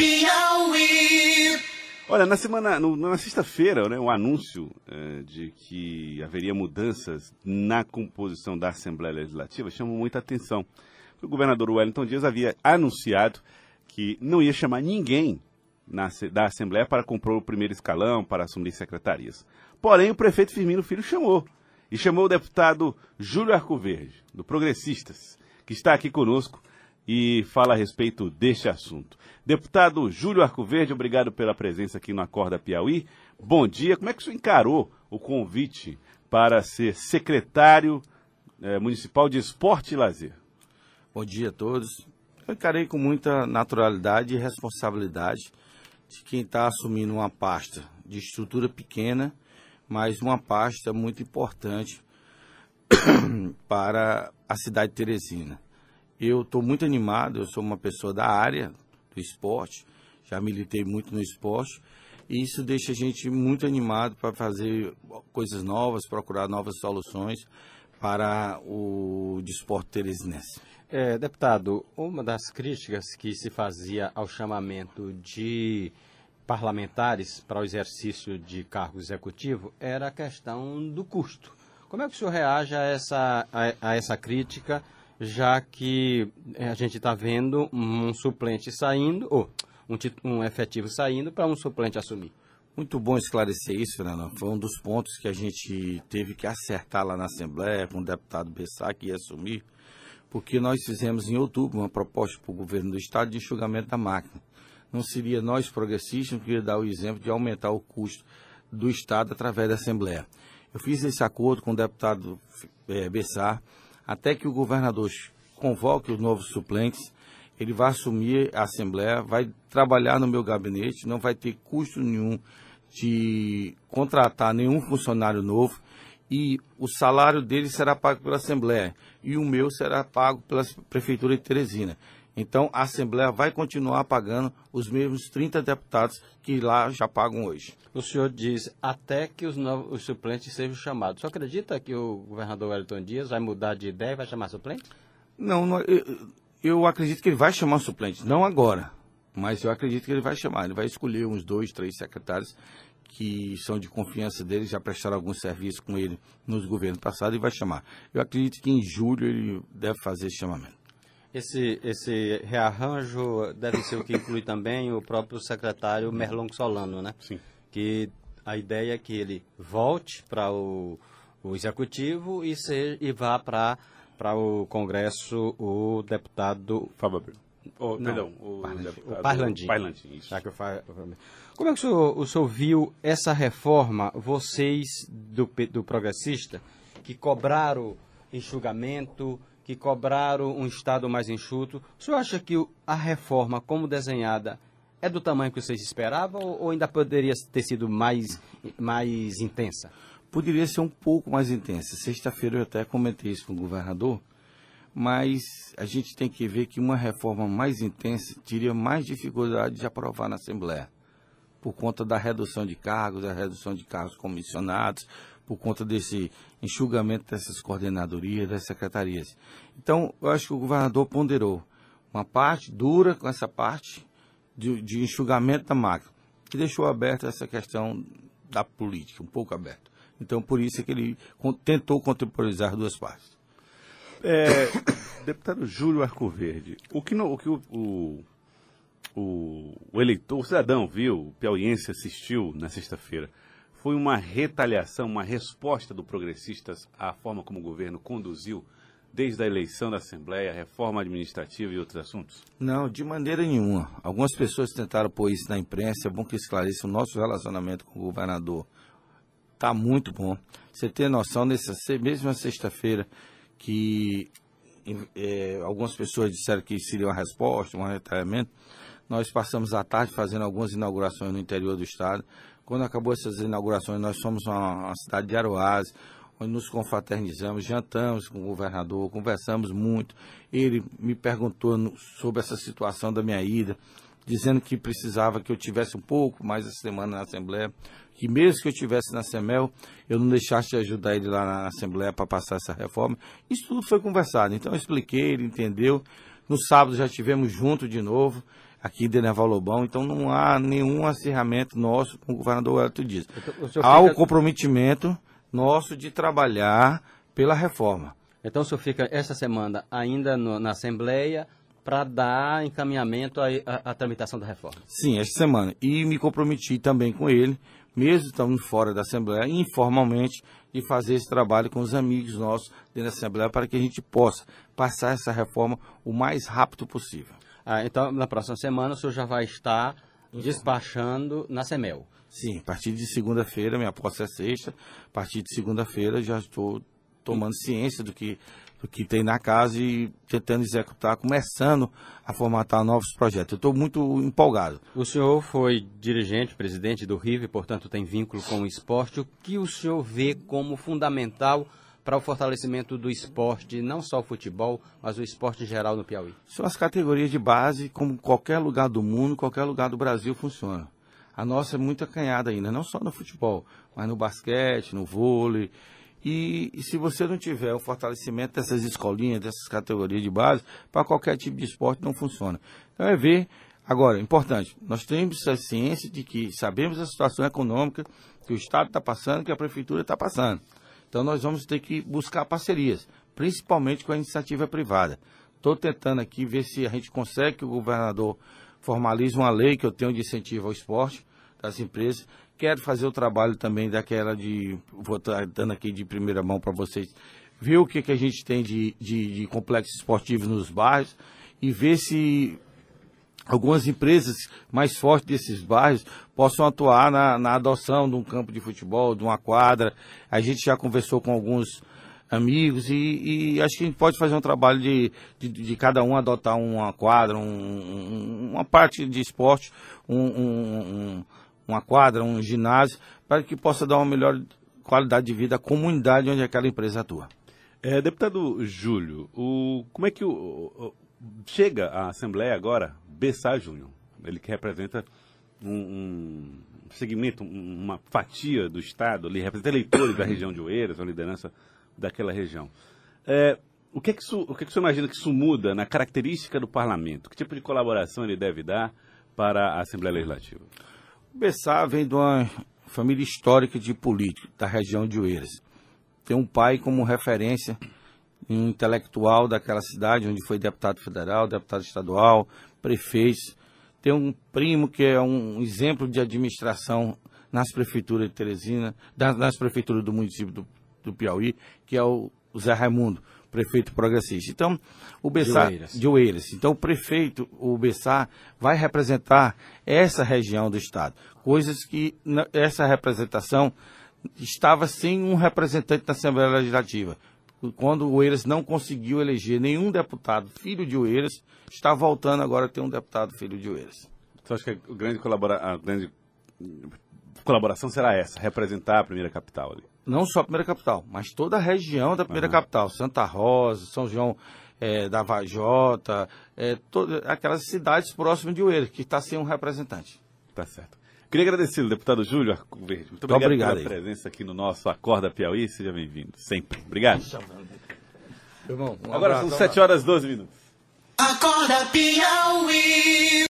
Piauí. Olha, na semana, no- na sexta-feira, né, o anúncio eh, de que haveria mudanças na composição da Assembleia Legislativa chamou muita atenção. O governador Wellington Dias havia anunciado que não ia chamar ninguém na da Assembleia para comprar o primeiro escalão, para assumir secretarias. Porém, o prefeito Firmino Filho chamou. E chamou o deputado Júlio Arcoverde, do Progressistas, que está aqui conosco e fala a respeito deste assunto. Deputado Júlio Arcoverde, obrigado pela presença aqui no Acorda Piauí. Bom dia. Como é que o senhor encarou o convite para ser secretário eh, municipal de esporte e lazer? Bom dia a todos. Eu encarei com muita naturalidade e responsabilidade de quem está assumindo uma pasta de estrutura pequena, mas uma pasta muito importante para a cidade de Teresina. Eu estou muito animado, eu sou uma pessoa da área do esporte, já militei muito no esporte, e isso deixa a gente muito animado para fazer coisas novas, procurar novas soluções para o desporto teresinense. É, deputado, uma das críticas que se fazia ao chamamento de parlamentares para o exercício de cargo executivo era a questão do custo. Como é que o senhor reage a essa, a, a essa crítica, já que eh, a gente está vendo um suplente saindo, ou um, um efetivo saindo para um suplente assumir? Muito bom esclarecer isso, Fernando. Foi um dos pontos que a gente teve que acertar lá na Assembleia com o deputado Bessá, que ia assumir, porque nós fizemos em outubro uma proposta para o governo do Estado de enxugamento da máquina. Não seria nós progressistas que ia dar o exemplo de aumentar o custo do Estado através da Assembleia. Eu fiz esse acordo com o deputado eh, Bessar, até que o governador convoque os novos suplentes, ele vai assumir a Assembleia, vai trabalhar no meu gabinete, não vai ter custo nenhum de contratar nenhum funcionário novo e o salário dele será pago pela Assembleia e o meu será pago pela Prefeitura de Teresina. Então a Assembleia vai continuar pagando os mesmos 30 deputados que lá já pagam hoje. O senhor diz até que os, novos, os suplentes sejam chamados. O senhor acredita que o governador Wellington Dias vai mudar de ideia e vai chamar suplente? Não, não, eu, eu acredito que ele vai chamar suplente, não agora, mas eu acredito que ele vai chamar. Ele vai escolher uns dois, três secretários que são de confiança dele, já prestaram algum serviço com ele nos governos passados e vai chamar. Eu acredito que em julho ele deve fazer esse chamamento. Esse, esse rearranjo deve ser o que inclui também o próprio secretário Merlon Solano, né? Sim. Que a ideia é que ele volte para o, o executivo e, se, e vá para para o Congresso o deputado Fábio Abreu. Oh, Não, perdão, o, Parlandim. deputado- O Parlandim. Parlandim, isso. Já que eu fa- Como é que o senhor, o senhor viu essa reforma, vocês do, do Progressista, que cobraram enxugamento, que cobraram um Estado mais enxuto, o senhor acha que a reforma, como desenhada, é do tamanho que vocês esperavam ou ainda poderia ter sido mais, mais intensa? Poderia ser um pouco mais intensa. Sexta-feira eu até comentei isso com o governador, mas a gente tem que ver que uma reforma mais intensa teria mais dificuldade de aprovar na Assembleia, por conta da redução de cargos, da redução de cargos comissionados, por conta desse enxugamento dessas coordenadorias, das secretarias. Então, eu acho que o governador ponderou uma parte dura com essa parte de, de enxugamento da máquina, que deixou aberta essa questão da política, um pouco aberto. Então, por isso é que ele tentou contemporizar duas partes. É, deputado Júlio Arcoverde, o que, no- o, que o, o, o- o eleitor, o cidadão viu, o piauiense assistiu na sexta-feira, foi uma retaliação, uma resposta do Progressistas à forma como o governo conduziu desde a eleição da Assembleia, reforma administrativa e outros assuntos? Não, de maneira nenhuma. Algumas pessoas tentaram pôr isso na imprensa, é bom que esclareça o nosso relacionamento com o governador. Está muito bom. Você tem noção, nessa mesma sexta-feira, que eh, algumas pessoas disseram que seria uma resposta, um retalhamento, nós passamos a tarde fazendo algumas inaugurações no interior do estado. Quando acabou essas inaugurações, nós fomos uma cidade de Aroás, onde nos confraternizamos, jantamos com o governador, conversamos muito. Ele me perguntou sobre essa situação da minha ida, dizendo que precisava que eu tivesse um pouco mais essa semana na Assembleia, que mesmo que eu tivesse na SEMEL, eu não deixasse de ajudar ele lá na Assembleia para passar essa reforma. Isso tudo foi conversado. Então eu expliquei, ele entendeu. No sábado já estivemos juntos de novo. Aqui em Deneval Lobão, então não há nenhum acirramento nosso com o governador Wellington Dias. Então, há fica... o comprometimento nosso de trabalhar pela reforma. Então o senhor fica essa semana ainda no, na Assembleia para dar encaminhamento à, tramitação da reforma? Sim, esta semana. E me comprometi também com ele, mesmo estando fora da Assembleia, informalmente, de fazer esse trabalho com os amigos nossos dentro da Assembleia para que a gente possa passar essa reforma o mais rápido possível. Ah, então, na próxima semana, o senhor já vai estar despachando na Semel? Sim, a partir de segunda-feira, minha posse é sexta, a partir de segunda-feira já estou tomando ciência do que, do que tem na casa e tentando executar, começando a formatar novos projetos. Eu estou muito empolgado. O senhor foi dirigente, presidente do RIV, portanto tem vínculo com o esporte. O que o senhor vê como fundamental para o fortalecimento do esporte, não só o futebol, mas o esporte em geral no Piauí? São as categorias de base, como qualquer lugar do mundo, qualquer lugar do Brasil funciona. A nossa é muito acanhada ainda, não só no futebol, mas no basquete, no vôlei. E, e, se você não tiver o fortalecimento dessas escolinhas, dessas categorias de base, para qualquer tipo de esporte não funciona. Então é ver. Agora, importante, nós temos a ciência de que sabemos a situação econômica que o Estado está passando, que a Prefeitura está passando. Então nós vamos ter que buscar parcerias, principalmente com a iniciativa privada. Estou tentando aqui ver se a gente consegue que o governador formalize uma lei que eu tenho de incentivo ao esporte das empresas, quero fazer o trabalho também daquela de. Vou estar dando aqui de primeira mão para vocês. Ver o que, que a gente tem de, de, de complexos esportivos nos bairros e ver se algumas empresas mais fortes desses bairros possam atuar na, na, adoção de um campo de futebol, de uma quadra. A gente já conversou com alguns amigos e, e acho que a gente pode fazer um trabalho de, de, de cada um adotar uma quadra, um, uma parte de esporte, um, um, uma quadra, um ginásio, para que possa dar uma melhor qualidade de vida à comunidade onde aquela empresa atua. É, deputado Júlio, o, como é que o, chega à Assembleia agora Bessá Júnior? Ele que representa um, um segmento, uma fatia do Estado, ele representa eleitores da região de Oeiras, a liderança daquela região. É, o que, é que isso, o que, é que você imagina que isso muda na característica do parlamento? Que tipo de colaboração ele deve dar para a Assembleia Legislativa? O Bessá vem de uma família histórica de políticos da região de Oeiras. Tem um pai como referência, um intelectual daquela cidade, onde foi deputado federal, deputado estadual, prefeito. Tem um primo que é um exemplo de administração nas prefeituras de Teresina, nas prefeituras do município do, do Piauí, que é o Zé Raimundo prefeito progressista. Então, o Bessá de Oeiras. de Oeiras. Então, o prefeito, o Bessá, vai representar essa região do estado. Coisas que essa representação estava sem um representante na Assembleia Legislativa. Quando o Oeiras não conseguiu eleger nenhum deputado filho de Oeiras, está voltando agora a ter um deputado filho de Oeiras. Então, acho que a grande, colabora a grande colaboração será essa, representar a primeira capital ali não só a primeira capital, mas toda a região da primeira uhum. capital, Santa Rosa, São João é, da Vajota, é, todas aquelas cidades próximas de Oeiras, que está sem um representante. Tá certo. Queria agradecer ao deputado Júlio Arco Verde. Muito obrigado, obrigado pela aí. presença aqui no nosso Acorda Piauí. Seja bem-vindo, sempre. Obrigado. Irmão, um Agora abraço, são 7 horas e 12 minutos. Acorda Piauí.